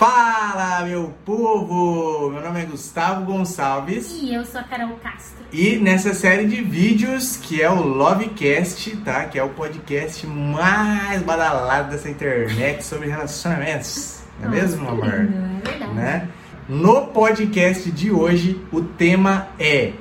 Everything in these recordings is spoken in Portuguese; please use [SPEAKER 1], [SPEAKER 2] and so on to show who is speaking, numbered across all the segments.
[SPEAKER 1] Fala, meu povo! Meu nome é Gustavo Gonçalves.
[SPEAKER 2] E eu sou a Carol Castro.
[SPEAKER 1] E nessa série de vídeos, que é o Lovecast, tá? Que é o podcast mais badalado dessa internet sobre relacionamentos. Não é mesmo, amor?
[SPEAKER 2] É verdade.
[SPEAKER 1] Né? No podcast de hoje, o tema é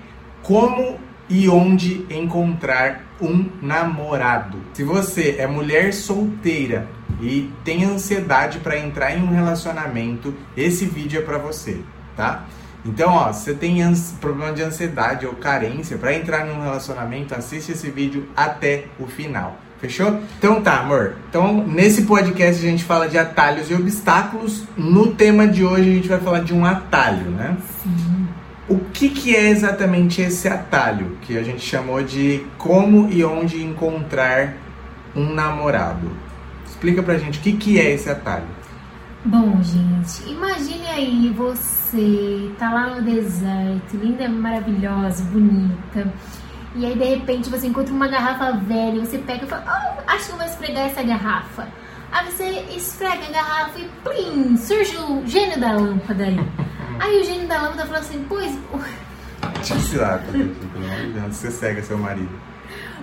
[SPEAKER 1] como e onde encontrar um namorado. Se você é mulher solteira e tem ansiedade para entrar em um relacionamento, esse vídeo é para você, tá? Então, ó, se você tem problema de ansiedade ou carência para entrar em um relacionamento, assiste esse vídeo até o final. Fechou? Então tá, amor. Então, nesse podcast a gente fala de atalhos e obstáculos. No tema de hoje a gente vai falar de um atalho, né?
[SPEAKER 2] Sim.
[SPEAKER 1] O que, que é exatamente esse atalho que a gente chamou de como e onde encontrar um namorado? Explica pra gente o que, que é esse atalho.
[SPEAKER 2] Bom, gente, imagine aí você tá lá no deserto, linda, maravilhosa, bonita. E aí de repente você encontra uma garrafa velha, você pega e fala, oh, acho que eu vou esfregar essa garrafa. Aí você esfrega a garrafa e plim, surge o gênio da lâmpada aí. Aí o gênio da lâmpada fala assim, pois.
[SPEAKER 1] Tira lá, pelo amor de Deus, você cega seu marido.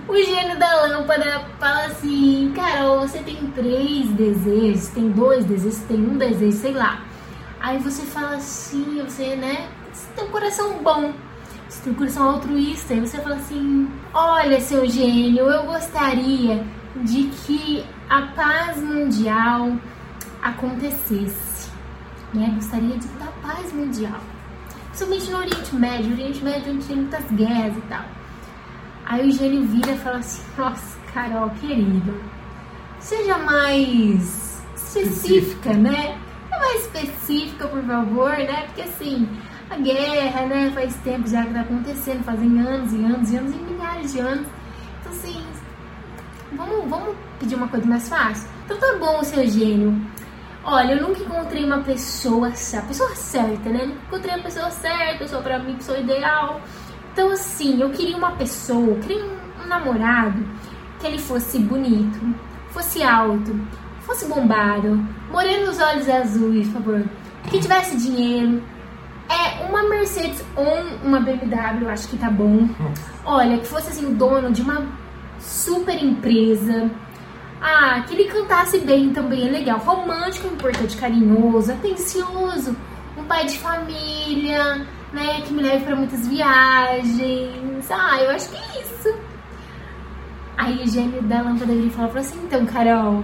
[SPEAKER 2] O gênio da lâmpada fala assim, Carol, você tem três desejos, tem dois desejos, tem um desejo, sei lá. Aí você fala assim, você, né, você tem um coração bom, você tem um coração altruísta, e você fala assim, olha seu gênio, eu gostaria de que a paz mundial acontecesse, né, gostaria de dar paz mundial. Principalmente no Oriente Médio, Oriente Médio onde tem muitas guerras e tal. Aí o gênio vira e fala assim: Nossa, Carol, querido, seja mais específica, né? É mais específica, por favor, né? Porque assim, a guerra, né? Faz tempo já que tá acontecendo, fazem anos e anos e anos e milhares de anos. Então, assim, vamos, vamos pedir uma coisa mais fácil? Então, tá bom, seu gênio. Olha, eu nunca encontrei uma pessoa, a pessoa certa, né? Nunca encontrei a pessoa certa, pessoa pra mim, pessoa ideal. Então, assim, eu queria uma pessoa, eu queria um, um namorado que ele fosse bonito, fosse alto, fosse bombado, moreno nos olhos azuis, por favor, que tivesse dinheiro. É uma Mercedes ou uma BMW, acho que tá bom. Olha, que fosse assim o dono de uma super empresa. Ah, que ele cantasse bem também é legal. Romântico, importante, carinhoso, atencioso, um pai de família, né, que me leve para muitas viagens. Ah, eu acho que é isso. Aí o gênio da lâmpada ele falou assim: então, Carol,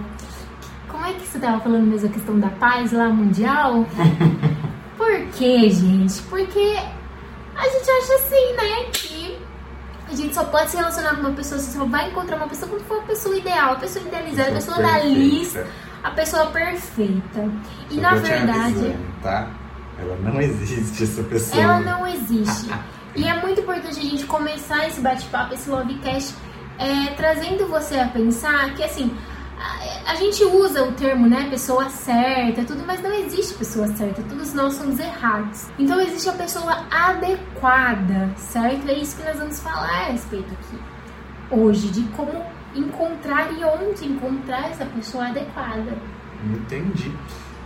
[SPEAKER 2] como é que você tava falando mesmo a questão da paz lá mundial? Por quê, gente? Porque a gente acha assim, né, que a gente só pode se relacionar com uma pessoa, você só vai encontrar uma pessoa quando for a pessoa ideal, a pessoa idealizada, a pessoa, da lista, a pessoa perfeita. E
[SPEAKER 1] Só
[SPEAKER 2] na verdade.
[SPEAKER 1] avisando, tá? Ela não existe, essa pessoa.
[SPEAKER 2] Ela não existe. E é muito importante a gente começar esse bate-papo, esse Lovecast, é, trazendo você a pensar que, assim, a, a, gente usa o termo, né, pessoa certa, tudo, mas não existe pessoa certa, todos nós somos errados. Então existe a pessoa adequada, certo? É isso que nós vamos falar a respeito aqui hoje, de como encontrar e onde encontrar essa pessoa adequada.
[SPEAKER 1] Entendi.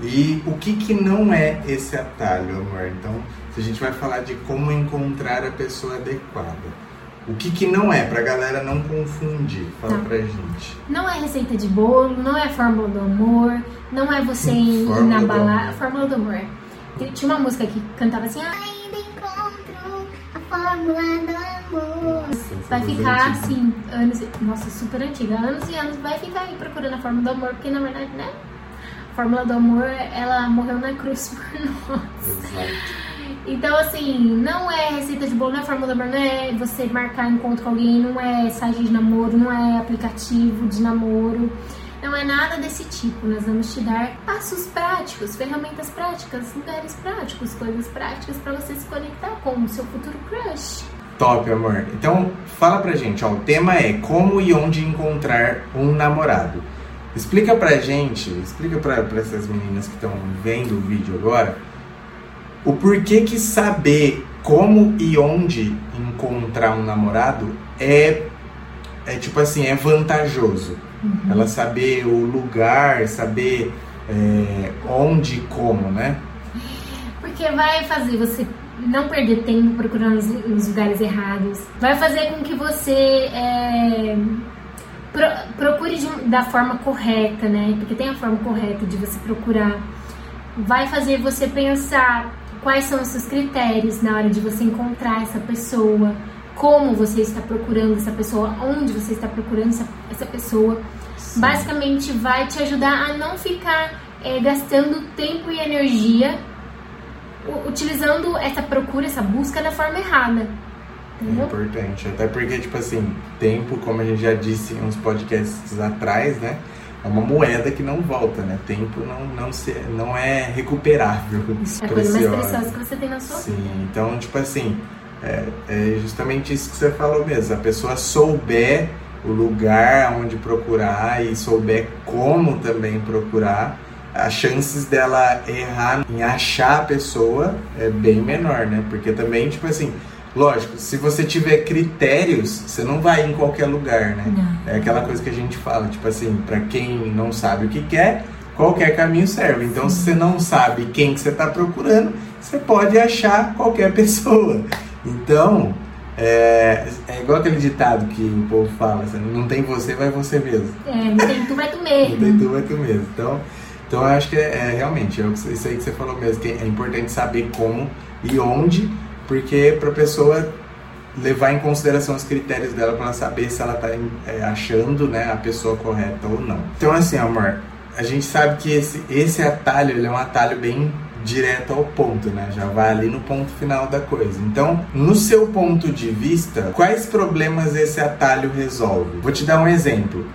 [SPEAKER 1] E o que, que não é esse atalho, amor? Então, se a gente vai falar de como encontrar a pessoa adequada. O que, que não é, pra galera não confundir? Fala
[SPEAKER 2] Tá.
[SPEAKER 1] pra gente.
[SPEAKER 2] Não é receita de bolo, não é fórmula do amor, não é você ir
[SPEAKER 1] Fórmula
[SPEAKER 2] na balada. Fórmula do amor. Tinha uma música que cantava assim, ah,
[SPEAKER 3] Ainda encontro a fórmula do amor.
[SPEAKER 2] vai ficar
[SPEAKER 1] antigas.
[SPEAKER 2] assim, anos, nossa, super antiga, anos e anos, vai ficar aí procurando a fórmula do amor, porque na verdade, né? A fórmula do amor, ela morreu na cruz por nós.
[SPEAKER 1] Exato.
[SPEAKER 2] Então, assim, não é receita de bolo, não é fórmula do amor, não é você marcar encontro com alguém, não é site de namoro, não é aplicativo de namoro, não é nada desse tipo. Nós vamos te dar passos práticos, ferramentas práticas, lugares práticos, coisas práticas para você se conectar com o seu futuro crush.
[SPEAKER 1] Top, amor. Então, fala pra gente, ó. O tema é como e onde encontrar um namorado. Explica pra gente, explica pra, pra essas meninas que estão vendo o vídeo agora, o porquê que saber como e onde encontrar um namorado é, é tipo assim, é vantajoso. Ela saber o lugar, saber é, onde e como, né?
[SPEAKER 2] Porque vai fazer você não perder tempo procurando nos lugares errados. Vai fazer com que você é, pro, procure de, da forma correta, né? Porque tem a forma correta de você procurar. Vai fazer você pensar quais são os seus critérios na hora de você encontrar essa pessoa, como você está procurando essa pessoa, onde você está procurando essa, essa pessoa. Sim. Basicamente, vai te ajudar a não ficar é, gastando tempo e energia utilizando essa procura, essa busca da forma errada. Entendeu?
[SPEAKER 1] É importante. Até porque, tipo assim, tempo, como a gente já disse em uns podcasts atrás, né? É uma moeda que não volta, né? Tempo não, não, se, não é recuperável.
[SPEAKER 2] É a coisa mais preciosa que você tem na sua
[SPEAKER 1] Sim,
[SPEAKER 2] vida.
[SPEAKER 1] Sim, então, tipo assim, é, é justamente isso que você falou mesmo. A pessoa souber o lugar onde procurar e souber como também procurar, as chances dela errar em achar a pessoa é bem menor, né? Porque também, tipo assim, lógico, se você tiver critérios, você não vai em qualquer lugar, né? Não. É aquela coisa que a gente fala, tipo assim, para quem não sabe o que quer, qualquer caminho serve. Então, se você não sabe quem que você está procurando, você pode achar qualquer pessoa. Então, é, é igual aquele ditado que o povo fala, assim, não tem você, vai você mesmo.
[SPEAKER 2] É, não tem tu, vai tu mesmo.
[SPEAKER 1] não tem tu, vai tu mesmo. Então, então eu acho que é, é realmente, é isso aí que você falou mesmo, que é importante saber como e onde, porque para a pessoa levar em consideração os critérios dela para saber se ela está é, achando né, a pessoa correta ou não. Então assim, amor, a gente sabe que esse, esse atalho é um atalho bem direto ao ponto, né? Já vai ali no ponto final da coisa. Então, no seu ponto de vista, quais problemas esse atalho resolve? Vou te dar um exemplo.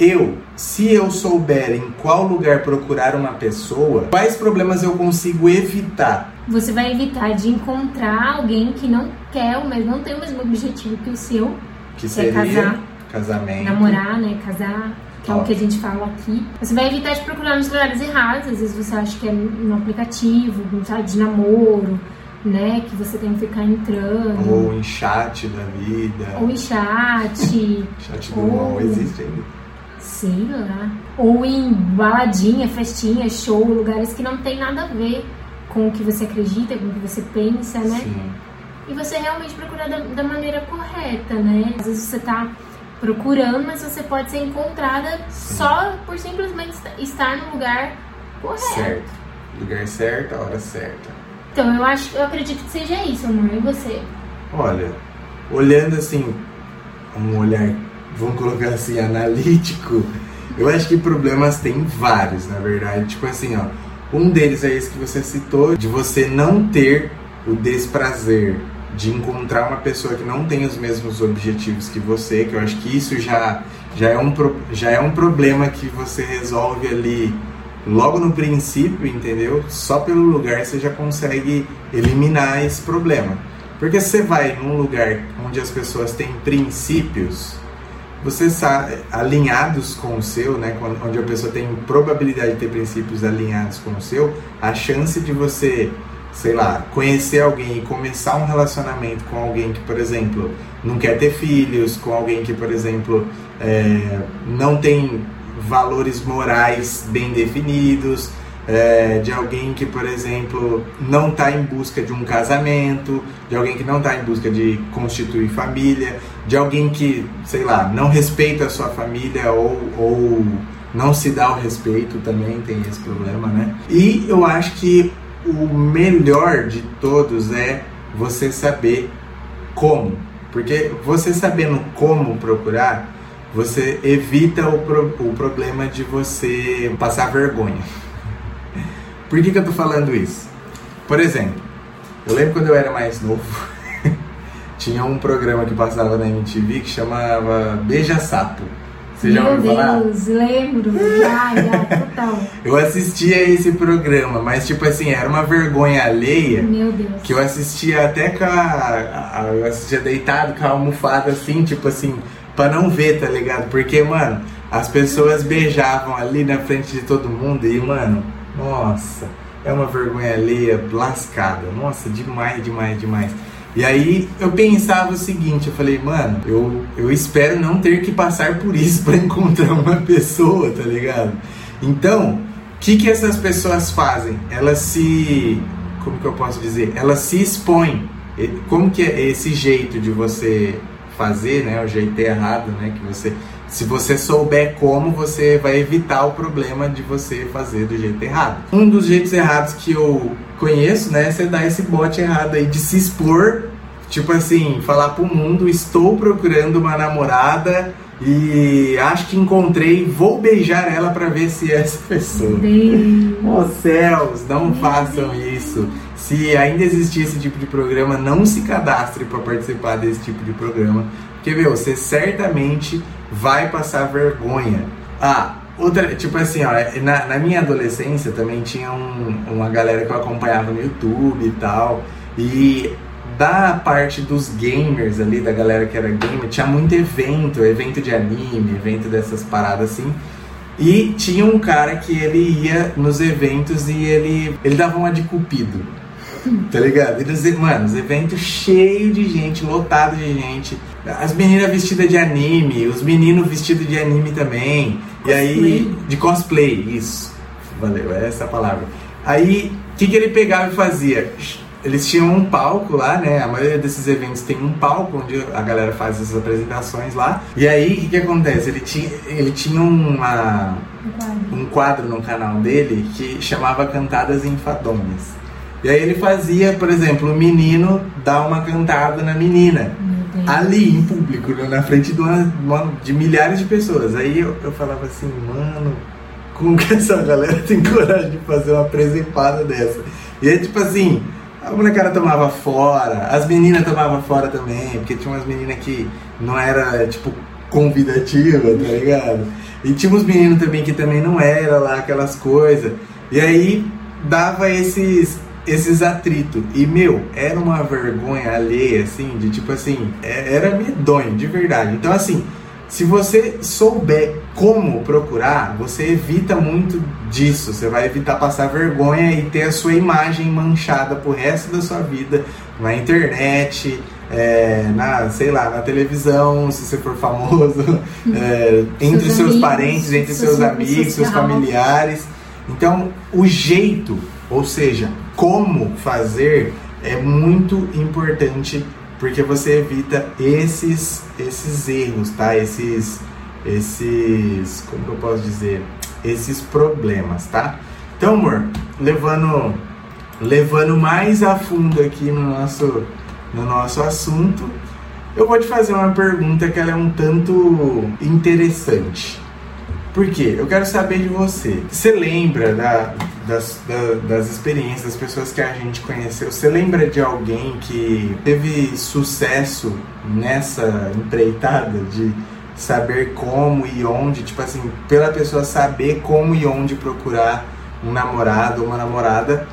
[SPEAKER 1] Eu, se eu souber em qual lugar procurar uma pessoa, quais problemas eu consigo evitar?
[SPEAKER 2] Você vai evitar de encontrar alguém que não quer mesmo, não tem o mesmo objetivo que o seu,
[SPEAKER 1] que, que é casar,
[SPEAKER 2] casamento, namorar, né, casar, que é o que a gente fala aqui. Você vai evitar de procurar nos lugares errados, às vezes você acha que é no aplicativo, de namoro, né? Que você tem que ficar entrando.
[SPEAKER 1] Ou em chat da vida.
[SPEAKER 2] Ou em chat.
[SPEAKER 1] chat do ou... existe ainda.
[SPEAKER 2] Sei lá. Ou em baladinha, festinha, show, lugares que não tem nada a ver com o que você acredita, com o que você pensa, né?
[SPEAKER 1] Sim.
[SPEAKER 2] E você realmente procurar da, da maneira correta, né? Às vezes você tá procurando, mas você pode ser encontrada Sim. só por simplesmente estar no lugar correto.
[SPEAKER 1] Certo. Lugar certo, a hora certa.
[SPEAKER 2] Então, eu acho, eu acredito que seja isso, amor. E você?
[SPEAKER 1] Olha, olhando assim, um olhar vamos colocar assim, analítico, eu acho que problemas tem vários, na verdade. Tipo assim, ó, um deles é esse que você citou, de você não ter o desprazer de encontrar uma pessoa que não tem os mesmos objetivos que você, que eu acho que isso já, já, é, um, já é um problema que você resolve ali logo no princípio, entendeu? Só pelo lugar você já consegue eliminar esse problema. Porque você vai num lugar onde as pessoas têm princípios, você sabe, alinhados com o seu, né, onde a pessoa tem probabilidade de ter princípios alinhados com o seu, a chance de você, sei lá, conhecer alguém e começar um relacionamento com alguém que, por exemplo, não quer ter filhos, com alguém que, por exemplo, é, não tem valores morais bem definidos, é, de alguém que, por exemplo, não está em busca de um casamento, de alguém que não está em busca de constituir família, de alguém que, sei lá, não respeita a sua família ou, ou não se dá o respeito, também tem esse problema, né? E eu acho que o melhor de todos é você saber como. Porque você sabendo como procurar, você evita o, pro, o problema de você passar vergonha. Por que, que eu tô falando isso? Por exemplo, eu lembro quando eu era mais novo, tinha um programa que passava na MTV que chamava Beija Sapo.
[SPEAKER 2] Você já ouviu falar? Meu Deus, lembro. Já, já, total.
[SPEAKER 1] eu assistia esse programa, mas tipo assim, era uma vergonha alheia.
[SPEAKER 2] Meu Deus.
[SPEAKER 1] Que eu assistia até com a, a, Eu assistia deitado com a almofada assim, tipo assim, pra não ver, tá ligado? Porque, mano, as pessoas beijavam ali na frente de todo mundo e, mano nossa, é uma vergonha alheia lascada. Nossa, demais, demais, demais. E aí eu pensava o seguinte, eu falei, mano, eu, eu espero não ter que passar por isso para encontrar uma pessoa, tá ligado? Então, que, que essas pessoas fazem? Elas se. Como que eu posso dizer? Elas se expõem. Como que é esse jeito de você fazer, né? O jeito errado, né? Que você. Se você souber como, você vai evitar o problema de você fazer do jeito errado. Um dos jeitos errados que eu conheço, né? É você dar esse bote errado aí de se expor. Tipo assim, falar pro mundo, estou procurando uma namorada e acho que encontrei, vou beijar ela para ver se é essa pessoa.
[SPEAKER 2] Deus.
[SPEAKER 1] Oh céus, não façam isso. Se ainda existir esse tipo de programa, não se cadastre para participar desse tipo de programa. Porque, meu, você certamente vai passar vergonha. Ah, outra, tipo assim, ó, na, na minha adolescência também tinha um- uma galera que eu acompanhava no YouTube e tal. E da parte dos gamers ali, da galera que era gamer, tinha muito evento, evento de anime, evento dessas paradas assim. E tinha um cara que ele ia nos eventos e ele, ele dava uma de cupido. Tá ligado? E nos, mano, os eventos cheios de gente, lotado de gente. As meninas vestidas de anime, os meninos vestidos de anime também. E aí, de cosplay, isso. Valeu, é essa a palavra. Aí, o que, que ele pegava e fazia? Eles tinham um palco lá, né? A maioria desses eventos tem um palco onde a galera faz essas apresentações lá. E aí, o que, que acontece? Ele tinha, ele tinha uma, um quadro no canal dele que chamava Cantadas Enfadonhas. E aí ele fazia, por exemplo, o menino dar uma cantada na menina. Ali, em público, né, na frente de, uma- de milhares de pessoas. Aí eu, eu falava assim, mano, como que essa galera tem coragem de fazer uma presepada dessa? E aí, tipo assim, a molecada tomava fora, as meninas tomavam fora também, porque tinha umas meninas que não era, tipo, convidativa, tá ligado? E tinha uns meninos também que também não era lá aquelas coisas. E aí dava esses esses atritos. E meu, era uma vergonha alheia assim, de tipo assim, é- era medonho, de verdade. Então assim, se você souber como procurar, você evita muito disso. Você vai evitar passar vergonha e ter a sua imagem manchada pro resto da sua vida na internet, é, na, sei lá, na televisão, se você for famoso, é, entre
[SPEAKER 2] Seus
[SPEAKER 1] seus
[SPEAKER 2] amigos,
[SPEAKER 1] parentes, entre
[SPEAKER 2] seus
[SPEAKER 1] seus amigos, seus familiares. Então, o jeito, ou seja, como fazer é muito importante porque você evita esses esses erros, tá? Esses esses, como eu posso dizer, esses problemas, tá? Então, amor, levando levando mais a fundo aqui no nosso no nosso assunto, eu vou te fazer uma pergunta que ela é um tanto interessante. Por quê? Eu quero saber de você. Você lembra da- das, da- das experiências das pessoas que a gente conheceu? Você lembra de alguém que teve sucesso nessa empreitada de saber como e onde? Tipo assim, pela pessoa saber como e onde procurar um namorado ou uma namorada,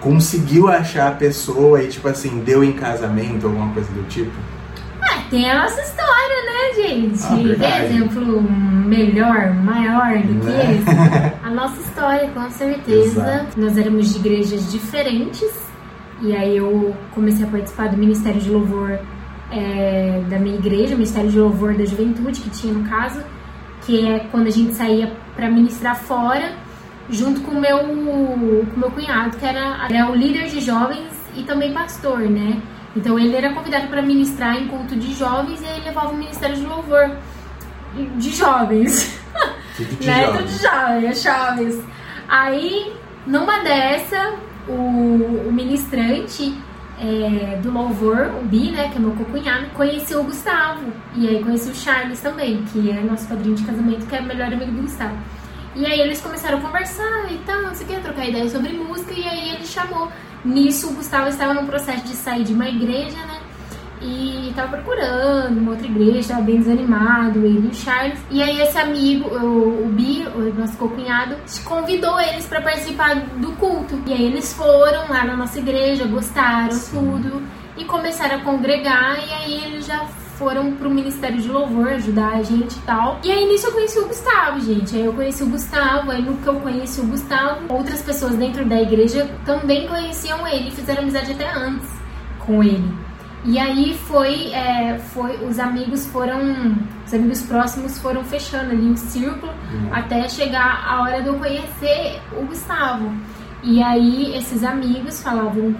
[SPEAKER 1] conseguiu achar a pessoa e, tipo assim, deu em casamento, alguma coisa do tipo?
[SPEAKER 2] Tem a nossa história, né, gente?
[SPEAKER 1] Ah,
[SPEAKER 2] exemplo melhor, maior do que
[SPEAKER 1] Né?
[SPEAKER 2] esse? A nossa história, com certeza.
[SPEAKER 1] Exato.
[SPEAKER 2] Nós éramos de igrejas diferentes. E aí eu comecei a participar do Ministério de Louvor é, da minha igreja, Ministério de Louvor da Juventude, que tinha no caso, que é quando a gente saía para ministrar fora, junto com o meu, com o meu cunhado, que era, era o líder de jovens e também pastor, né? Então ele era convidado para ministrar em culto de jovens e aí levava o Ministério de Louvor de jovens.
[SPEAKER 1] Tudo de
[SPEAKER 2] né?
[SPEAKER 1] jovem.
[SPEAKER 2] Tudo de jovens, jovens. Aí, numa dessa, o, o ministrante é, do louvor, o Bi, né, que é meu cunhado, conheceu o Gustavo. E aí conheci o Charles também, que é nosso padrinho de casamento, que é o melhor amigo do Gustavo. E aí eles começaram a conversar e tal, não sei o que, trocar ideias sobre música, e aí ele chamou. Nisso, o Gustavo estava num processo de sair de uma igreja, né? E tava procurando uma outra igreja, tava bem desanimado, ele e o Charles. E aí esse amigo, o, o Bi, o nosso co-cunhado, convidou eles para participar do culto. E aí eles foram lá na nossa igreja, gostaram
[SPEAKER 1] Sim.
[SPEAKER 2] tudo e começaram a congregar. E aí eles já foram pro Ministério de Louvor ajudar a gente e tal. E aí nisso eu conheci o Gustavo, gente. Aí eu conheci o Gustavo, aí no que eu conheci o Gustavo, outras pessoas dentro da igreja também conheciam ele, fizeram amizade até antes com ele. E aí foi, é, foi os amigos foram, os amigos próximos foram fechando ali um círculo
[SPEAKER 1] Hum.
[SPEAKER 2] até chegar a hora de eu conhecer o Gustavo. E aí esses amigos falavam,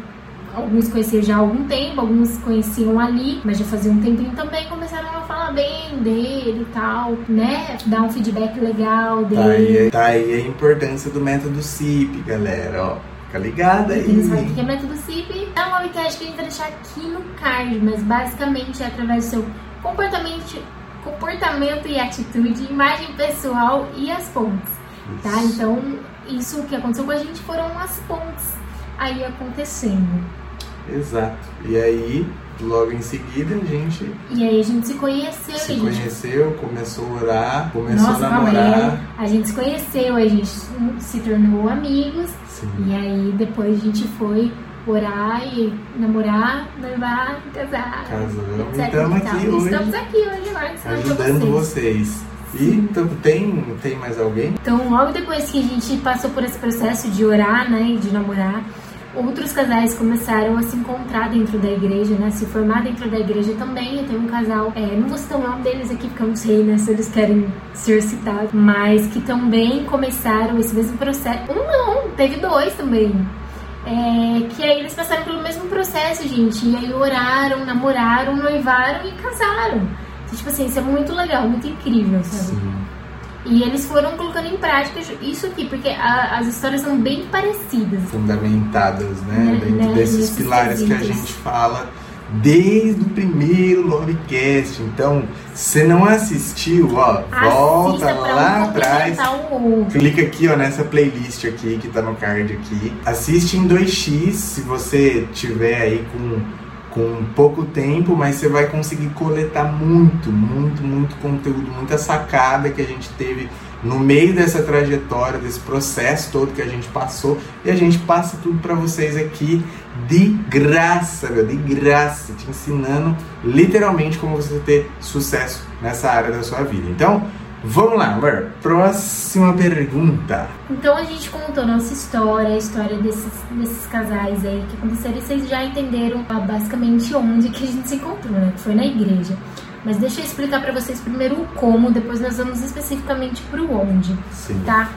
[SPEAKER 2] alguns conheciam já há algum tempo, alguns conheciam ali, mas já fazia um tempinho também, começaram a falar bem dele e tal, né? Dar um feedback legal
[SPEAKER 1] Tá aí,
[SPEAKER 2] dele.
[SPEAKER 1] tá aí a importância do método CIP, galera, ó. Fica ligada aí.
[SPEAKER 2] Sabe o que é método CIP, é um webcast que a gente vai deixar aqui no card, mas basicamente é através do seu comportamento, comportamento e atitude, imagem pessoal e as pontes, tá? Então, isso que aconteceu com a gente foram as pontes aí acontecendo.
[SPEAKER 1] Exato. E aí, logo em seguida, a gente
[SPEAKER 2] E aí a gente se conheceu,
[SPEAKER 1] se
[SPEAKER 2] gente
[SPEAKER 1] conheceu, começou a orar, começou
[SPEAKER 2] Nossa,
[SPEAKER 1] a namorar.
[SPEAKER 2] A gente se conheceu, a gente se tornou amigos.
[SPEAKER 1] Sim.
[SPEAKER 2] E aí depois a gente foi orar e namorar, noivar, casar.
[SPEAKER 1] Casamos. estamos aqui hoje.
[SPEAKER 2] Estamos aqui hoje agora
[SPEAKER 1] Ajudando
[SPEAKER 2] vocês.
[SPEAKER 1] vocês. E então, tem, tem mais alguém?
[SPEAKER 2] Então, logo depois que a gente passou por esse processo de orar, né, e de namorar, outros casais começaram a se encontrar dentro da igreja, né, se formar dentro da igreja também. Eu tenho um casal, é, não vou citar o nome deles aqui porque eu não sei, né, se eles querem ser citados, mas que também começaram esse mesmo processo. Um não, teve dois também. É, que aí eles passaram pelo mesmo processo, gente. E aí oraram, namoraram, noivaram e casaram. Então, tipo assim, isso é muito legal, muito incrível, sabe? E eles foram colocando em prática isso aqui, porque a- as histórias são bem parecidas.
[SPEAKER 1] Fundamentadas, né?
[SPEAKER 2] Né,
[SPEAKER 1] Dentro
[SPEAKER 2] né,
[SPEAKER 1] desses pilares que a gente fala desde o primeiro Lovecast. Então, se não assistiu, ó, volta
[SPEAKER 2] Assista pra
[SPEAKER 1] lá
[SPEAKER 2] um
[SPEAKER 1] atrás. Clica aqui, ó, nessa playlist aqui que tá no card aqui. Assiste em 2x se você tiver aí com, com pouco tempo, mas você vai conseguir coletar muito, muito, muito conteúdo, muita sacada que a gente teve no meio dessa trajetória, desse processo todo que a gente passou. E a gente passa tudo pra vocês aqui de graça, meu, de graça, te ensinando literalmente como você ter sucesso nessa área da sua vida. Então, Vamos lá, amor. Próxima pergunta.
[SPEAKER 2] Então a gente contou nossa história, a história desses, desses casais aí que aconteceram e vocês já entenderam ah, basicamente onde que a gente se encontrou, né? Que foi na igreja. Mas deixa eu explicar pra vocês primeiro o como, depois nós vamos especificamente pro onde,
[SPEAKER 1] Sim.
[SPEAKER 2] tá?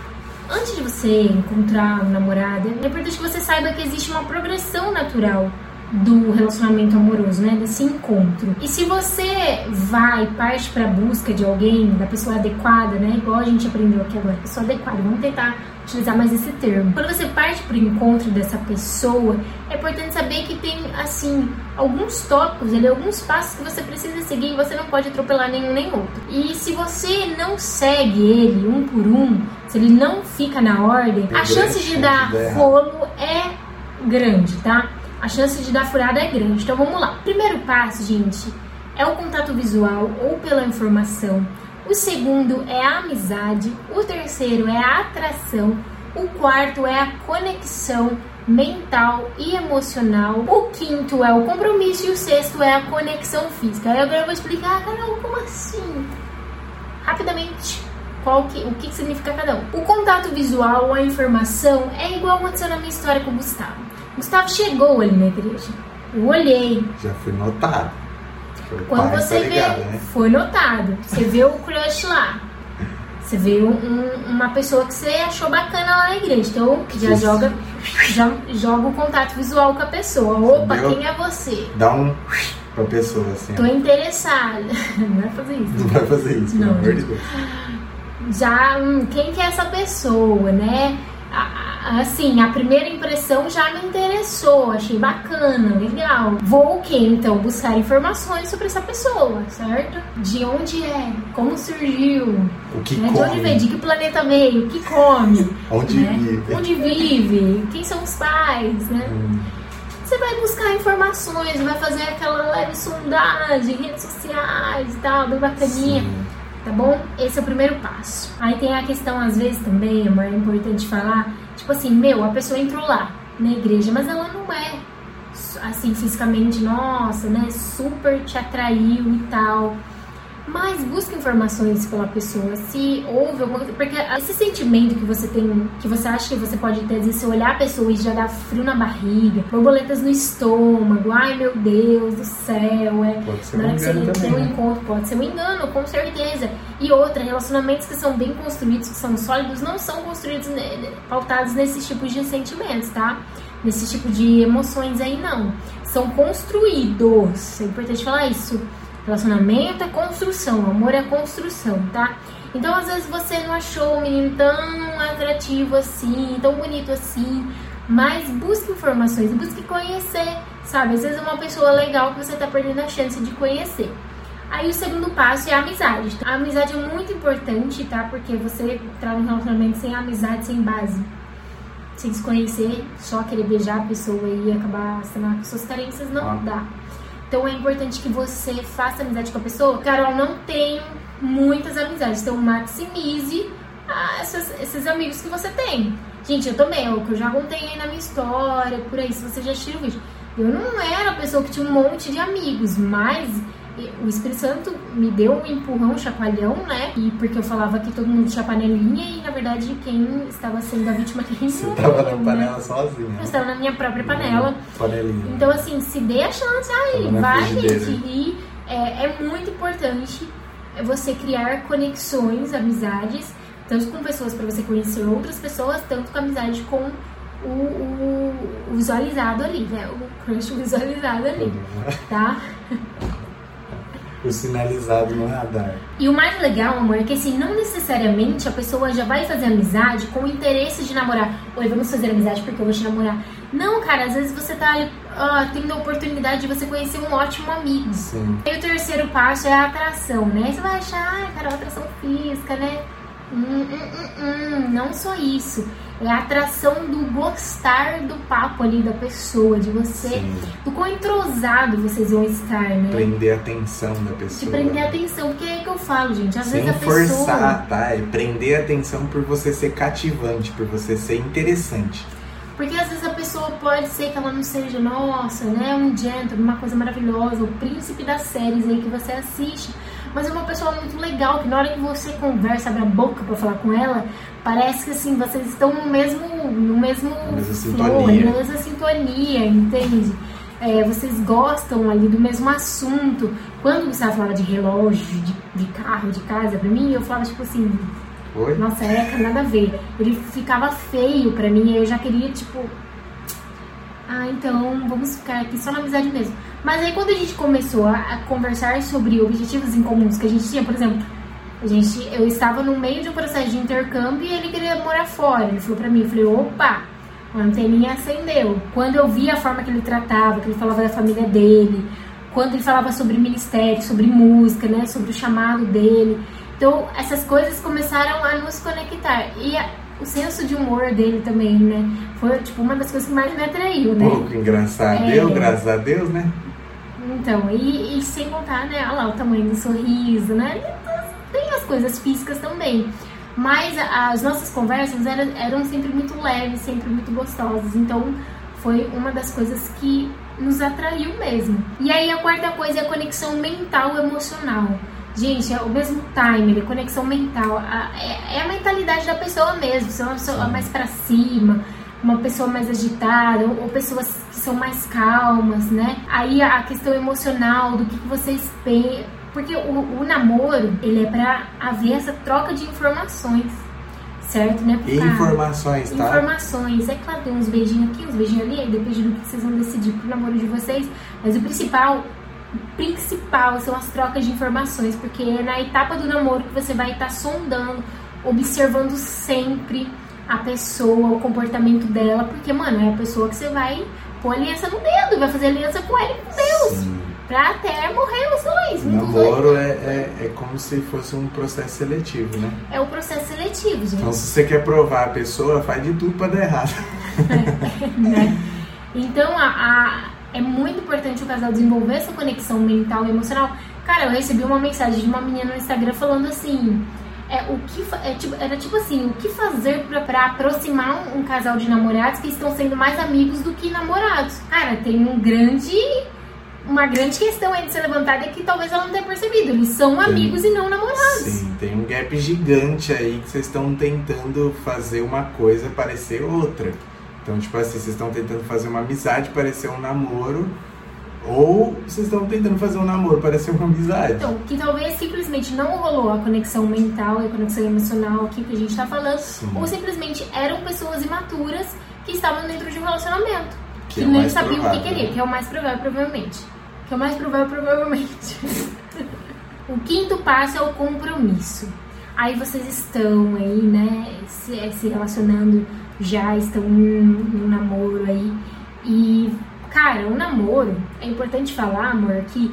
[SPEAKER 2] Antes de você encontrar um namorado, é importante que você saiba que existe uma progressão natural do relacionamento amoroso, né? Desse encontro. E se você vai, parte pra busca de alguém, da pessoa adequada, né? Igual a gente aprendeu aqui agora, pessoa adequada, vamos tentar utilizar mais esse termo. Quando você parte pro encontro dessa pessoa, é importante saber que tem, assim, alguns tópicos, ali, alguns passos que você precisa seguir e você não pode atropelar nenhum nem outro. E se você não segue ele um por um, se ele não fica na ordem, a chance de dar rolo é grande, tá? A chance de dar furada é grande. Então vamos lá. Primeiro passo, gente, é o contato visual ou pela informação. O segundo é a amizade. O terceiro é a atração. O quarto é a conexão mental e emocional. O quinto é o compromisso e o sexto é a conexão física. Aí agora eu vou explicar, Carol, como assim? Rapidamente, qual que, o que significa cada um. O contato visual ou a informação é igual aconteceu na minha história com o Gustavo. Gustavo chegou ali na igreja. Eu olhei.
[SPEAKER 1] Já foi notado. Foi
[SPEAKER 2] Quando
[SPEAKER 1] pai,
[SPEAKER 2] você
[SPEAKER 1] tá
[SPEAKER 2] vê,
[SPEAKER 1] ligado, né?
[SPEAKER 2] foi notado. Você vê o crush lá. Você vê um- um- uma pessoa que você achou bacana lá na igreja. Então já
[SPEAKER 1] Isso.
[SPEAKER 2] joga, já joga o contato visual com a pessoa. Opa,
[SPEAKER 1] Entendeu?
[SPEAKER 2] quem é você?
[SPEAKER 1] Dá um pra pessoa assim.
[SPEAKER 2] Tô interessada. Não vai fazer isso.
[SPEAKER 1] Não vai fazer isso, pelo amor de. Deus.
[SPEAKER 2] já hum, quem que é essa pessoa, né? Assim, a primeira impressão já me interessou, achei bacana, legal. Vou o que então? Buscar informações sobre essa pessoa, certo? De onde é, como surgiu,
[SPEAKER 1] O que
[SPEAKER 2] né? de onde
[SPEAKER 1] come,
[SPEAKER 2] veio, de que planeta veio, o que come,
[SPEAKER 1] onde
[SPEAKER 2] né?
[SPEAKER 1] vive.
[SPEAKER 2] onde vive, quem são os pais, né?
[SPEAKER 1] Hum,
[SPEAKER 2] Você vai buscar informações, vai fazer aquela leve sondagem, redes sociais e tal, bem bacaninha
[SPEAKER 1] sim.
[SPEAKER 2] Tá bom? Esse é o primeiro passo. Aí tem a questão, às vezes, também, amor, é importante falar, tipo assim, meu, a pessoa entrou lá na igreja, mas ela não é assim, fisicamente, nossa, né, super te atraiu e tal. Mas busque informações pela pessoa, se houve alguma coisa, porque esse sentimento que você tem, que você acha que você pode ter, vezes, se olhar a pessoa e já dá frio na barriga, borboletas no estômago, ai meu Deus do céu, é.
[SPEAKER 1] Pode ser
[SPEAKER 2] na
[SPEAKER 1] um
[SPEAKER 2] você
[SPEAKER 1] engano
[SPEAKER 2] tem
[SPEAKER 1] também,
[SPEAKER 2] um
[SPEAKER 1] né?
[SPEAKER 2] encontro, pode ser um engano, com certeza. E outra, relacionamentos que são bem construídos, que são sólidos, não são construídos, né, pautados nesses tipos de sentimentos, tá? Nesse tipo de emoções aí, não. São construídos. É importante falar isso. Relacionamento é construção, amor é construção, tá? Então, às vezes você não achou o menino tão atrativo assim, tão bonito assim, mas busque informações, busque conhecer, sabe? Às vezes é uma pessoa legal que você tá perdendo a chance de conhecer. Aí o segundo passo é a amizade. A amizade é muito importante, tá? Porque você entrar num relacionamento sem amizade, sem base, sem se conhecer, só querer beijar a pessoa e acabar sanar com suas carências, não
[SPEAKER 1] Ah.
[SPEAKER 2] dá. Então é importante que você faça amizade com a pessoa. Carol, não tenho muitas amizades, então maximize ah, essas- esses amigos que você tem. Gente, eu também, é o que eu já contei aí na minha história, por aí, se você já assistiu o vídeo. Eu não era a pessoa que tinha um monte de amigos, mas o Espírito Santo me deu um empurrão, um chacoalhão, né? E porque eu falava que todo mundo tinha panelinha e na verdade quem estava sendo a vítima quem
[SPEAKER 1] Você
[SPEAKER 2] não
[SPEAKER 1] tava
[SPEAKER 2] eu,
[SPEAKER 1] na
[SPEAKER 2] né?
[SPEAKER 1] panela sozinha.
[SPEAKER 2] Eu estava na minha própria panela.
[SPEAKER 1] Panelinha.
[SPEAKER 2] Então, assim, se dê a chance aí, vai, gente. E é, é muito importante você criar conexões, amizades, tanto com pessoas para você conhecer outras pessoas, tanto com amizade com o, o- o visualizado ali, né? O crush visualizado ali, tá?
[SPEAKER 1] O sinalizado no radar.
[SPEAKER 2] E o mais legal, amor, é que assim, não necessariamente a pessoa já vai fazer amizade com o interesse de namorar. Oi, vamos fazer amizade porque eu vou te namorar. Não, cara, às vezes você tá ali, ó, tendo a oportunidade de você conhecer um ótimo amigo.
[SPEAKER 1] Sim.
[SPEAKER 2] E o terceiro passo é a atração, né? Você vai achar, ai, Carol, atração física, né? Hum, hum, hum, hum, não só isso. É a atração do gostar do papo ali da pessoa, de você,
[SPEAKER 1] Sim.
[SPEAKER 2] do quão entrosado vocês vão estar, né?
[SPEAKER 1] Prender a atenção da
[SPEAKER 2] De
[SPEAKER 1] pessoa.
[SPEAKER 2] prender a atenção, porque é que eu falo, gente. Às
[SPEAKER 1] Sem
[SPEAKER 2] vezes a pessoa.
[SPEAKER 1] forçar, tá? É prender a atenção por você ser cativante, por você ser interessante.
[SPEAKER 2] Porque às vezes a pessoa pode ser que ela não seja, nossa, né, um gentleman, uma coisa maravilhosa, o príncipe das séries aí que você assiste. Mas é uma pessoa muito legal, que na hora que você conversa, abre a boca pra falar com ela, parece que assim, vocês estão no mesmo, no mesmo
[SPEAKER 1] sintonia.
[SPEAKER 2] na mesma sintonia, entende? É, vocês gostam ali do mesmo assunto. Quando Gustavo falava de relógio, de, de carro, de casa, pra mim, eu falava tipo assim,
[SPEAKER 1] Oi?
[SPEAKER 2] nossa, Eca, nada a ver. Ele ficava feio pra mim, aí eu já queria, tipo. Ah, então vamos ficar aqui só na amizade mesmo. Mas aí quando a gente começou a, a conversar sobre objetivos em comuns que a gente tinha, por exemplo, a gente, eu estava no meio de um processo de intercâmbio e ele queria morar fora. Ele falou pra mim, eu falei, opa, a anteninha acendeu. Quando eu vi a forma que ele tratava, que ele falava da família dele, quando ele falava sobre ministério, sobre música, né, sobre o chamado dele. Então, essas coisas começaram a nos conectar. E a- o senso de humor dele também, né, foi tipo uma das coisas que mais me atraiu, né?
[SPEAKER 1] Pouco engraçado.
[SPEAKER 2] É.
[SPEAKER 1] Eu, graças a Deus, né?
[SPEAKER 2] Então, e, e sem contar, né, olha lá, o tamanho do sorriso, né? Tem as coisas físicas também. Mas as nossas conversas eram, eram sempre muito leves, sempre muito gostosas. Então, foi uma das coisas que nos atraiu mesmo. E aí, a quarta coisa é a conexão mental emocional. Gente, é o mesmo timer, a conexão mental. a- é, é a mentalidade da pessoa mesmo. Se é uma pessoa mais pra cima, uma pessoa mais agitada, ou, ou pessoas que são mais calmas, né? Aí a questão emocional, do que, que vocês pensam. Porque o, o namoro, ele é pra haver essa troca de informações, certo? Né?
[SPEAKER 1] Informações, tá?
[SPEAKER 2] informações. É claro, tem uns beijinhos aqui, uns beijinhos ali, aí depende do que vocês vão decidir pro namoro de vocês. Mas o principal, principal são as trocas de informações, porque é na etapa do namoro que você vai estar sondando, observando sempre a pessoa, o comportamento dela, porque, mano, é a pessoa que você vai pôr aliança no dedo, vai fazer aliança com ela e com Deus.
[SPEAKER 1] Sim.
[SPEAKER 2] Pra até morrer os dois. muitos
[SPEAKER 1] Namoro
[SPEAKER 2] dois.
[SPEAKER 1] é, é, é como se fosse um processo seletivo, né?
[SPEAKER 2] É o processo seletivo, gente.
[SPEAKER 1] Então, se você quer provar a pessoa, faz de tudo pra dar errado.
[SPEAKER 2] né? Então, a, a- é muito importante o casal desenvolver essa conexão mental e emocional. Cara, eu recebi uma mensagem de uma menina no Instagram falando assim. É, o que, é, tipo- era tipo assim, o que fazer pra, pra aproximar um, um casal de namorados que estão sendo mais amigos do que namorados? Cara, tem um grande uma grande questão aí de ser levantada é que talvez ela não tenha percebido. Eles são amigos e não namorados.
[SPEAKER 1] Sim, tem um gap gigante aí que vocês estão tentando fazer uma coisa parecer outra. Então, tipo assim, vocês estão tentando fazer uma amizade parecer um namoro. Ou vocês estão tentando fazer um namoro parecer uma amizade.
[SPEAKER 2] Então, que talvez simplesmente não rolou a conexão mental e a conexão emocional aqui que a gente tá falando,
[SPEAKER 1] Sim.
[SPEAKER 2] ou simplesmente eram pessoas imaturas que estavam dentro de um relacionamento.
[SPEAKER 1] Que
[SPEAKER 2] Que,
[SPEAKER 1] é
[SPEAKER 2] nem sabiam o que
[SPEAKER 1] provável,
[SPEAKER 2] queria, que é o mais provável, provavelmente. Que é o mais provável, provavelmente. o quinto passo é o compromisso. Aí vocês estão aí, né, se, eh, se relacionando, já estão num, num namoro aí. E, cara, o namoro, é importante falar, amor, que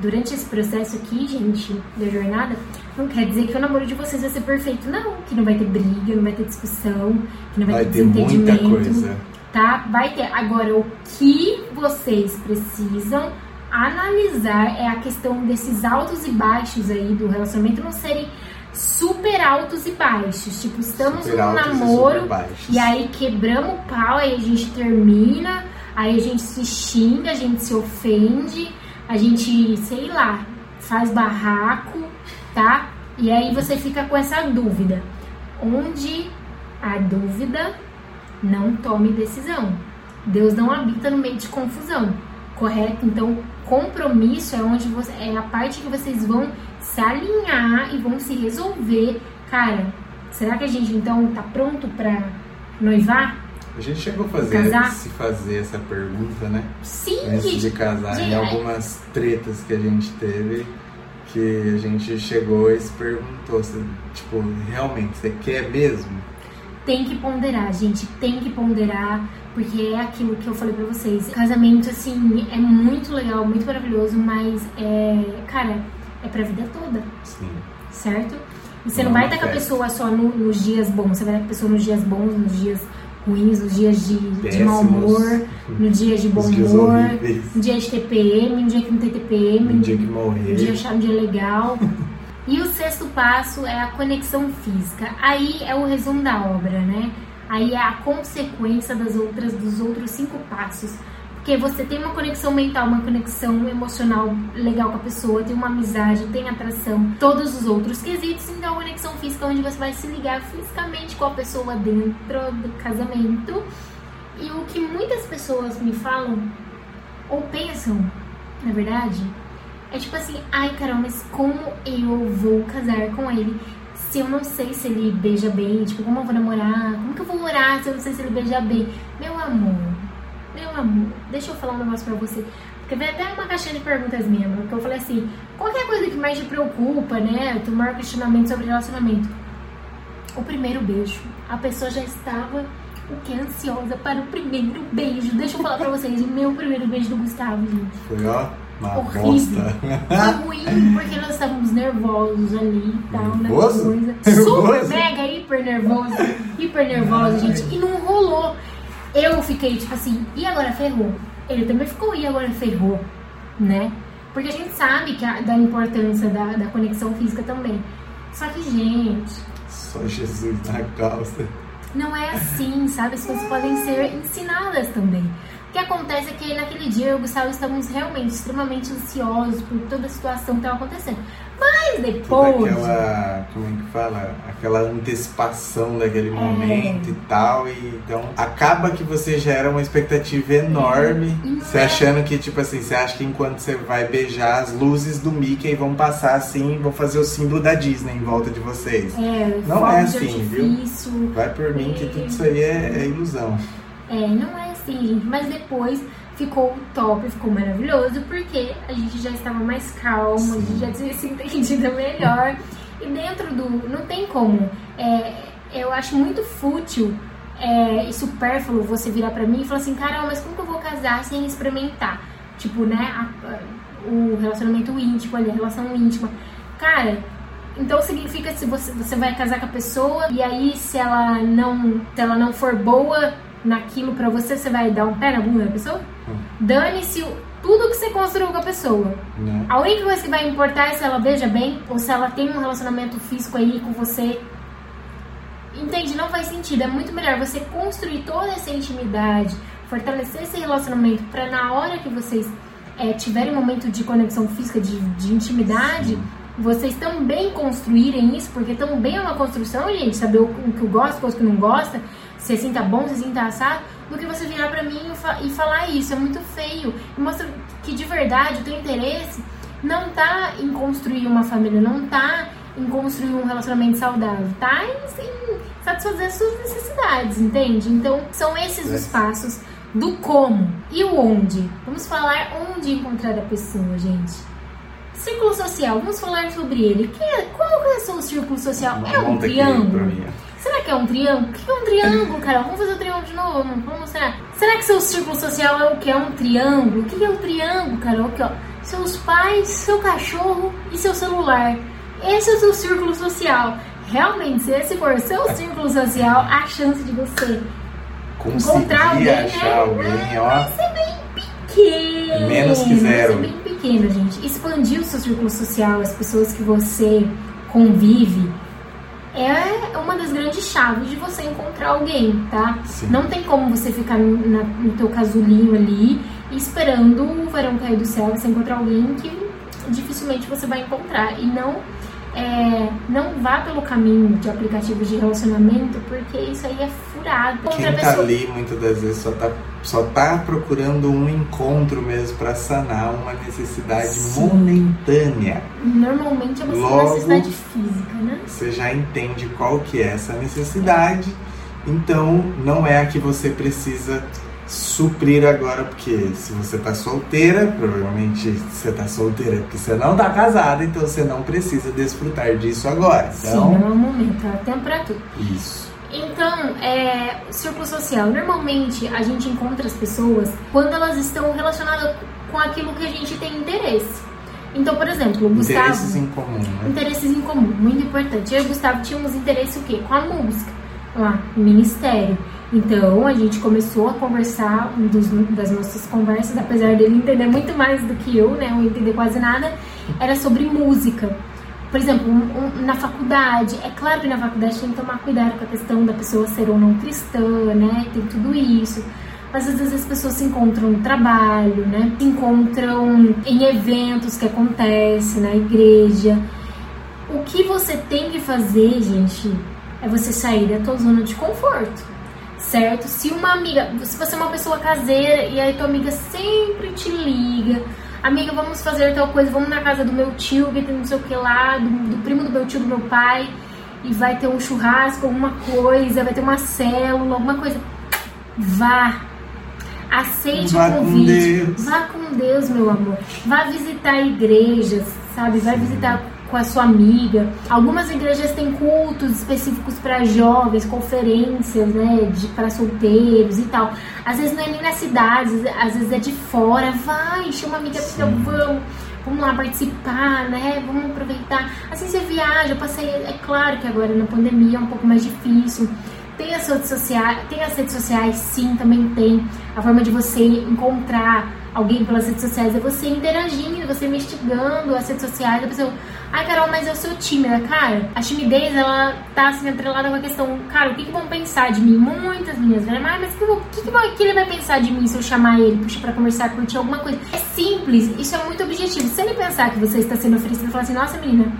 [SPEAKER 2] durante esse processo aqui, gente, da jornada, não quer dizer que o namoro de vocês vai ser perfeito, não. Que não vai ter briga, não vai ter discussão, que não vai,
[SPEAKER 1] Vai
[SPEAKER 2] ter
[SPEAKER 1] ter muita coisa.
[SPEAKER 2] tá? Vai ter. Agora, o que vocês precisam analisar é a questão desses altos e baixos aí do relacionamento não serem super altos e baixos. Tipo, estamos
[SPEAKER 1] Super
[SPEAKER 2] num
[SPEAKER 1] e
[SPEAKER 2] namoro
[SPEAKER 1] baixos.
[SPEAKER 2] e aí quebramos o pau, aí a gente termina, aí a gente se xinga, a gente se ofende, a gente, sei lá, faz barraco, tá? E aí você fica com essa dúvida. Onde a dúvida não tome decisão. Deus não habita no meio de confusão, correto? Então, compromisso é onde você é a parte que vocês vão se alinhar e vão se resolver. Cara, será que a gente então tá pronto pra noivar?
[SPEAKER 1] A gente chegou a fazer,
[SPEAKER 2] Casar?
[SPEAKER 1] se fazer essa pergunta, né?
[SPEAKER 2] Sim,
[SPEAKER 1] Antes de casar, em
[SPEAKER 2] Gente,
[SPEAKER 1] algumas tretas que a gente teve, que a gente chegou e se perguntou, se, tipo, realmente, você quer mesmo?
[SPEAKER 2] Tem que ponderar, gente, tem que ponderar, porque é aquilo que eu falei pra vocês. Casamento, assim, é muito legal, muito maravilhoso, mas é, cara, é pra vida toda.
[SPEAKER 1] Sim.
[SPEAKER 2] certo? E você
[SPEAKER 1] Não
[SPEAKER 2] não vai
[SPEAKER 1] é
[SPEAKER 2] estar com a pessoa só no- nos dias bons, você vai estar com a pessoa nos dias bons, nos dias ruins, nos dias de, de mau humor, no dia de bom humor, no dia de TPM, no dia que não tem TPM,
[SPEAKER 1] Um dia que
[SPEAKER 2] no
[SPEAKER 1] morrer.
[SPEAKER 2] dia achar um dia legal. E o sexto passo é a conexão física. Aí é o resumo da obra, né? Aí é a consequência das outras dos outros cinco passos. Porque você tem uma conexão mental, uma conexão emocional legal com a pessoa, tem uma amizade, tem atração, todos os outros quesitos, então a conexão física é onde você vai se ligar fisicamente com a pessoa dentro do casamento. E o que muitas pessoas me falam ou pensam, na verdade, é tipo assim, ai Carol, mas como eu vou casar com ele se eu não sei se ele beija bem? Tipo, como eu vou namorar? Como que eu vou orar se eu não sei se ele beija bem? Meu amor, meu amor, deixa eu falar um negócio pra você. Porque veio até uma caixinha de perguntas minha, amor, que eu falei assim, qual é a coisa que mais te preocupa, né? O maior questionamento sobre relacionamento? O primeiro beijo. A pessoa já estava o que ansiosa para o primeiro beijo. Deixa eu falar pra vocês, o meu primeiro beijo do Gustavo, gente.
[SPEAKER 1] Foi, ó, uma
[SPEAKER 2] Horrível. Foi ruim porque nós estávamos nervosos ali e tal, né?
[SPEAKER 1] Nervoso?
[SPEAKER 2] Coisa.
[SPEAKER 1] Nervoso?
[SPEAKER 2] Super, mega, hiper nervoso. Hiper nervoso, gente. E não rolou. Eu fiquei tipo assim, e agora ferrou? Ele também ficou, e agora ferrou? Né? Porque a gente sabe que a, da importância da, da conexão física também. Só que, gente,
[SPEAKER 1] Só Jesus na calça.
[SPEAKER 2] não é assim, sabe? As coisas podem ser ensinadas também. O que acontece é que naquele dia eu e o Gustavo estávamos realmente extremamente ansiosos por toda a situação que estava acontecendo. Mas
[SPEAKER 1] Toda
[SPEAKER 2] depois.
[SPEAKER 1] aquela, como é que fala? Aquela antecipação daquele
[SPEAKER 2] É.
[SPEAKER 1] momento e tal. E então acaba que você gera uma expectativa enorme.
[SPEAKER 2] E não
[SPEAKER 1] Você
[SPEAKER 2] é-
[SPEAKER 1] achando que, tipo assim, você acha que enquanto você vai beijar, as luzes do Mickey vão passar assim, vão fazer o símbolo da Disney em volta de vocês.
[SPEAKER 2] É,
[SPEAKER 1] Não é assim, viu? Vai por mim que tudo isso aí é, é ilusão.
[SPEAKER 2] É, não é assim, gente. Mas depois ficou top, ficou maravilhoso, porque a gente já estava mais calmo, a gente já tinha se entendido melhor. E dentro do. Não tem como. É, eu acho muito fútil é, e supérfluo você virar pra mim e falar assim: Carol, mas como que eu vou casar sem experimentar? Tipo, né? a- a- o relacionamento íntimo ali, a relação íntima. Cara, então significa se você, você vai casar com a pessoa e aí se ela não, se ela não for boa naquilo pra você, você vai dar um pé na bunda da pessoa?
[SPEAKER 1] Hum.
[SPEAKER 2] Dane-se tudo que você construiu com a pessoa.
[SPEAKER 1] Né?
[SPEAKER 2] A única coisa que vai importar é se ela beija bem ou se ela tem um relacionamento físico aí com você. Entende? Não faz sentido. É muito melhor você construir toda essa intimidade, fortalecer esse relacionamento pra na hora que vocês é, tiverem um momento de conexão física, de, de intimidade, vocês também construírem isso, porque também é uma construção, gente, saber o, o que eu gosto, o que não gosta, se assim tá bom, se assim tá assado, do que você virar pra mim e, fa falar isso, é muito feio. E mostra que de verdade o teu interesse não tá em construir uma família, não tá em construir um relacionamento saudável, tá em, em satisfazer as suas necessidades, entende? Então, são esses os passos do como e o onde. Vamos falar onde encontrar a pessoa, gente. Círculo social, vamos falar sobre ele. Que, é, qual é o seu círculo social? é um triângulo? Será que é um triângulo? O que é um triângulo, Carol? Vamos fazer o triângulo de novo? Vamos mostrar. Será que seu círculo social é o que? É um triângulo? O que é o um triângulo, Carol? Aqui, ó. Seus pais, seu cachorro e seu celular. Esse é o seu círculo social. Realmente, se esse for seu círculo social, a chance de você
[SPEAKER 1] Conseguir encontrar alguém, achar né? alguém, ó.
[SPEAKER 2] Vai ser bem pequeno.
[SPEAKER 1] Menos que zero.
[SPEAKER 2] Vai ser bem pequeno, gente. Expandir o seu círculo social, as pessoas que você convive é uma das grandes chaves de você encontrar alguém, tá?
[SPEAKER 1] Sim.
[SPEAKER 2] Não tem como você ficar na, no teu casulinho ali esperando o verão cair do céu, você encontrar alguém que dificilmente você vai encontrar. E não é, não vá pelo caminho de aplicativos de relacionamento, porque isso aí é furado.
[SPEAKER 1] Quem tá pessoa... ali muitas das vezes só tá, só tá procurando um encontro mesmo para sanar uma necessidade Sim. momentânea.
[SPEAKER 2] Normalmente é uma Logo, necessidade física, né?
[SPEAKER 1] Você já entende qual que é essa necessidade, então não é a que você precisa suprir agora, porque se você tá solteira, provavelmente você tá solteira porque você não tá casada, então você não precisa desfrutar disso agora. Então...
[SPEAKER 2] Sim, não é o momento, é tempo pra tudo.
[SPEAKER 1] Isso.
[SPEAKER 2] Então, é, círculo social. Normalmente a gente encontra as pessoas quando elas estão relacionadas com aquilo que a gente tem interesse. Então, por exemplo, o Gustavo.
[SPEAKER 1] Interesses em comum, né?
[SPEAKER 2] Interesses em comum, muito importante. Eu e o Gustavo tínhamos interesse o quê? Com a música. Lá, ministério. Então a gente começou a conversar, um dos, das nossas conversas, apesar dele entender muito mais do que eu, né? Eu entender quase nada, era sobre música. Por exemplo, um, um, na faculdade, é claro que na faculdade tem que tomar cuidado com a questão da pessoa ser ou não cristã, né? Tem tudo isso. Mas às vezes as pessoas se encontram no trabalho, né? Se encontram em eventos que acontecem na igreja. O que você tem que fazer, gente, é você sair da tua zona de conforto certo? Se uma amiga, se você é uma pessoa caseira e aí tua amiga sempre te liga, amiga, vamos fazer tal coisa, vamos na casa do meu tio, que tem não sei o que lá, do, do, primo do meu tio, do meu pai, e vai ter um churrasco, alguma coisa, vai ter uma célula, alguma coisa. Vá. Aceite
[SPEAKER 1] Vá
[SPEAKER 2] o convite. Com Vá com Deus, meu amor. Vá visitar igrejas, sabe? Vai visitar com a sua amiga. Algumas igrejas têm cultos específicos para jovens, conferências, né, de para solteiros e tal. Às vezes não é nem na cidade, às vezes é de fora. Vai, chama uma amiga, fica, vamos, vamos lá participar, né? Vamos aproveitar. Assim você viaja, passei, é claro que agora na pandemia é um pouco mais difícil. Tem as redes sociais, tem as redes sociais, sim, também tem. A forma de você encontrar alguém pelas redes sociais é você interagindo, você investigando as redes sociais, a pessoa, Ai, Carol, mas eu sou tímida. Cara, a timidez, ela tá assim, atrelada com a questão, cara, o que, que vão pensar de mim? Muitas meninas, né? Mas o que, que, que, que, ele vai pensar de mim se eu chamar ele, puxar pra conversar, curtir alguma coisa? É simples, isso é muito objetivo. Se ele pensar que você está sendo oferecida, falar assim, nossa, menina,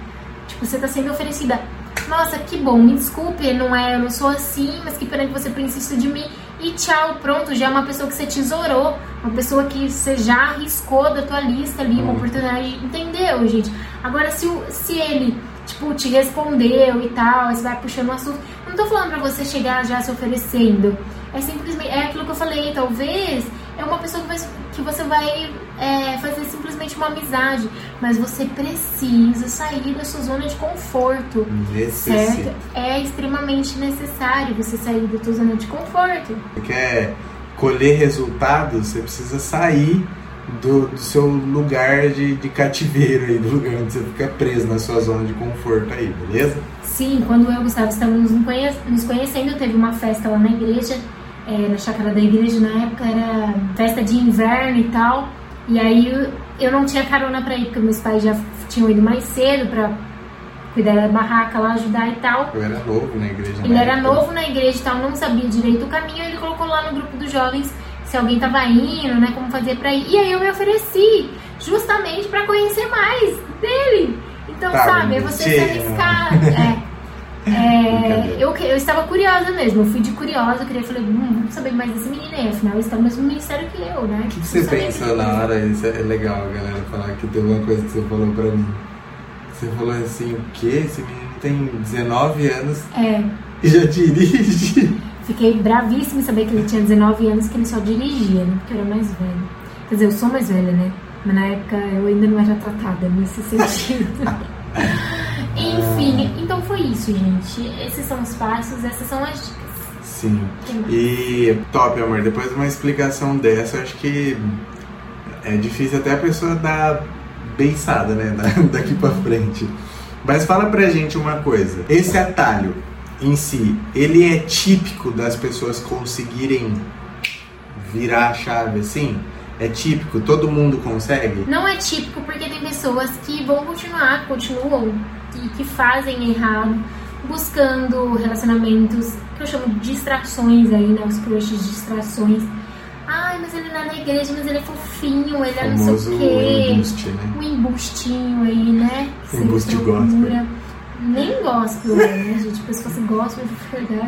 [SPEAKER 2] tipo, você tá sendo oferecida. Nossa, que bom, me desculpe, não é, eu não sou assim, mas que pena que você precisa de mim e tchau, pronto, já é uma pessoa que você tesourou, uma pessoa que você já arriscou da tua lista ali, uma uhum. oportunidade, entendeu, gente? Agora, se, o, se ele, tipo, te respondeu e tal, você vai puxando o assunto, não tô falando pra você chegar já se oferecendo, é simplesmente, é aquilo que eu falei, talvez é uma pessoa que, vai, que você vai é, fazer simplesmente uma amizade, mas você precisa sair da sua zona de conforto,
[SPEAKER 1] Necessita.
[SPEAKER 2] certo? É extremamente necessário você sair da sua zona de conforto.
[SPEAKER 1] Você quer colher resultados, você precisa sair do, do, seu lugar de, de cativeiro aí, do lugar onde você fica preso na sua zona de conforto aí, beleza?
[SPEAKER 2] Sim, quando eu e o Gustavo estávamos nos conhecendo, teve uma festa lá na igreja é, na chácara da igreja, na época era festa de inverno e tal. E aí eu, eu não tinha carona pra ir, porque meus pais já tinham ido mais cedo pra cuidar da barraca lá, ajudar e tal.
[SPEAKER 1] Eu era novo na igreja.
[SPEAKER 2] Ele era época. novo na igreja e tal, não sabia direito o caminho, ele colocou lá no grupo dos jovens se alguém tava indo, né? Como fazer pra ir. E aí eu me ofereci justamente pra conhecer mais dele. Então,
[SPEAKER 1] Tá,
[SPEAKER 2] sabe, é você se arriscar. É. É, eu, eu estava curiosa mesmo, eu fui de curiosa, eu queria falei, hum, vamos saber mais desse menino aí, afinal ele está no mesmo ministério que eu, né?
[SPEAKER 1] O que, que você pensou na hora? Isso é legal, galera, falar que teve uma coisa que você falou pra mim. Você falou assim, o quê? Esse menino tem 19 anos
[SPEAKER 2] É,
[SPEAKER 1] e já dirige.
[SPEAKER 2] fiquei bravíssima em saber que ele tinha 19 anos, que ele só dirigia, né? Porque eu era mais velha. Quer dizer, eu sou mais velha, né? Mas na época eu ainda não era tratada nesse sentido. Isso, gente. Esses são os passos, essas são as dicas.
[SPEAKER 1] Sim. E top, amor, depois de uma explicação dessa, acho que é difícil até a pessoa dar beiçada, né? da- Daqui pra frente. Mas fala pra gente uma coisa. Esse atalho em si, ele é típico das pessoas conseguirem virar a chave assim? É típico? Todo mundo consegue?
[SPEAKER 2] Não é típico porque tem pessoas que vão continuar, continuam e que fazem errado, buscando relacionamentos que eu chamo de distrações aí, né? Os crushes, distrações. Ai, mas ele não é na igreja, mas ele é fofinho, ele é não sei o quê.
[SPEAKER 1] embuste, né?
[SPEAKER 2] Um embustinho aí, né? Que
[SPEAKER 1] Embuste gospel.
[SPEAKER 2] Nem gospel, né, gente? Porque se fosse gospel.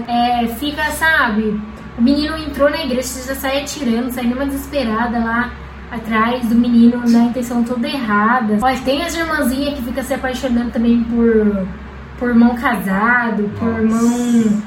[SPEAKER 2] É, fica, sabe? O menino entrou na igreja, você já sai atirando, sai numa desesperada lá atrás do menino na intenção toda errada. Olha, tem as irmãzinhas que ficam se apaixonando também por, por irmão casado, por
[SPEAKER 1] Nossa.
[SPEAKER 2] irmão.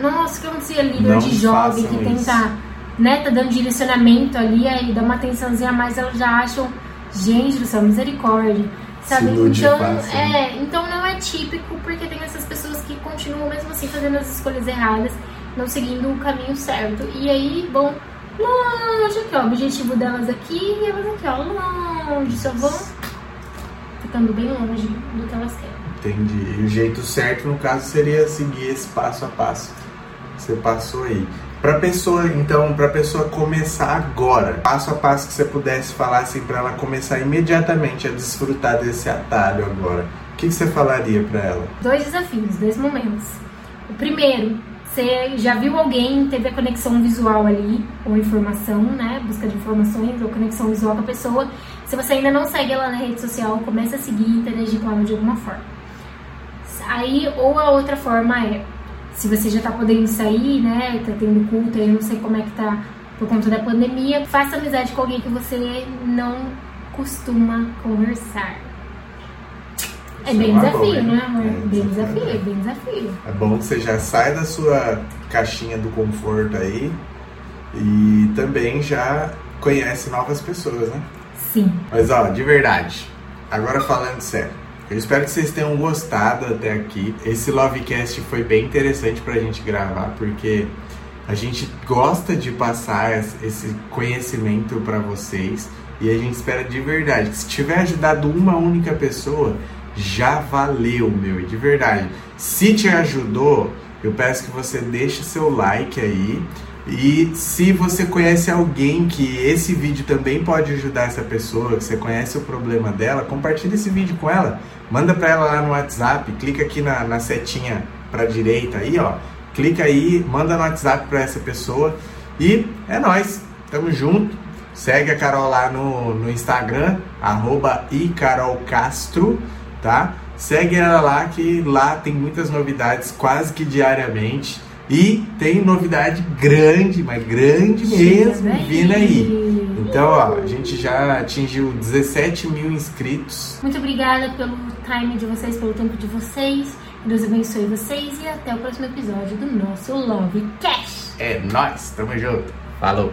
[SPEAKER 2] Nossa, que acontecia líder
[SPEAKER 1] Não
[SPEAKER 2] de jovem que tenta, né, tá dando direcionamento ali, aí dá uma atençãozinha a mais, elas já acham, gente do céu, misericórdia. Sabe? Então,
[SPEAKER 1] fácil, né?
[SPEAKER 2] é, então não é típico, porque tem essas pessoas que continuam mesmo assim fazendo as escolhas erradas, não seguindo o caminho certo. E aí vão longe aqui, ó. O objetivo delas aqui e elas aqui, ó, longe. Só vão ficando bem longe do que elas querem.
[SPEAKER 1] Entendi. E o jeito certo, no caso, seria seguir esse passo a passo que você passou aí. Pra pessoa, então, pra pessoa começar agora, passo a passo que você pudesse falar assim pra ela começar imediatamente a desfrutar desse atalho agora. O que, que você falaria pra ela?
[SPEAKER 2] Dois desafios, dois momentos. O primeiro, você já viu alguém, teve a conexão visual ali, ou informação, né? Busca de informações ou conexão visual com a pessoa. Se você ainda não segue ela na rede social, comece a seguir e interagir com ela de alguma forma. Aí, ou a outra forma é, se você já tá podendo sair, né? Tá tendo culto, eu não sei como é que tá por conta da pandemia, faça amizade com alguém que você não costuma conversar. É bem
[SPEAKER 1] é
[SPEAKER 2] desafio,
[SPEAKER 1] boa,
[SPEAKER 2] né, amor?
[SPEAKER 1] É,
[SPEAKER 2] bem
[SPEAKER 1] desafio.
[SPEAKER 2] é bem desafio.
[SPEAKER 1] É bom que você já sai da sua caixinha do conforto aí e também já conhece novas pessoas, né?
[SPEAKER 2] Sim.
[SPEAKER 1] Mas ó, de verdade, agora falando sério, eu espero que vocês tenham gostado até aqui. Esse Lovecast foi bem interessante pra gente gravar, porque a gente gosta de passar es- esse conhecimento pra vocês e a gente espera de verdade que se tiver ajudado uma única pessoa, já valeu, meu, de verdade. Se te ajudou, eu peço que você deixe seu like aí. E se você conhece alguém que esse vídeo também pode ajudar essa pessoa, que você conhece o problema dela, compartilhe esse vídeo com ela. Manda pra ela lá no WhatsApp, clica aqui na, na setinha pra direita aí, ó. Clica aí, manda no WhatsApp pra essa pessoa. E é nóis, tamo junto. Segue a Carol lá no, no Instagram, arroba icarolcastro, tá? Segue ela lá que lá tem muitas novidades quase que diariamente. E tem novidade grande, mas grande mesmo, vindo aí. Então, ó, a gente já atingiu 17 mil inscritos.
[SPEAKER 2] Muito obrigada pelo time de vocês, pelo tempo de vocês. Deus abençoe vocês e até o próximo episódio do nosso Love Cash.
[SPEAKER 1] É nóis, tamo junto. Falou!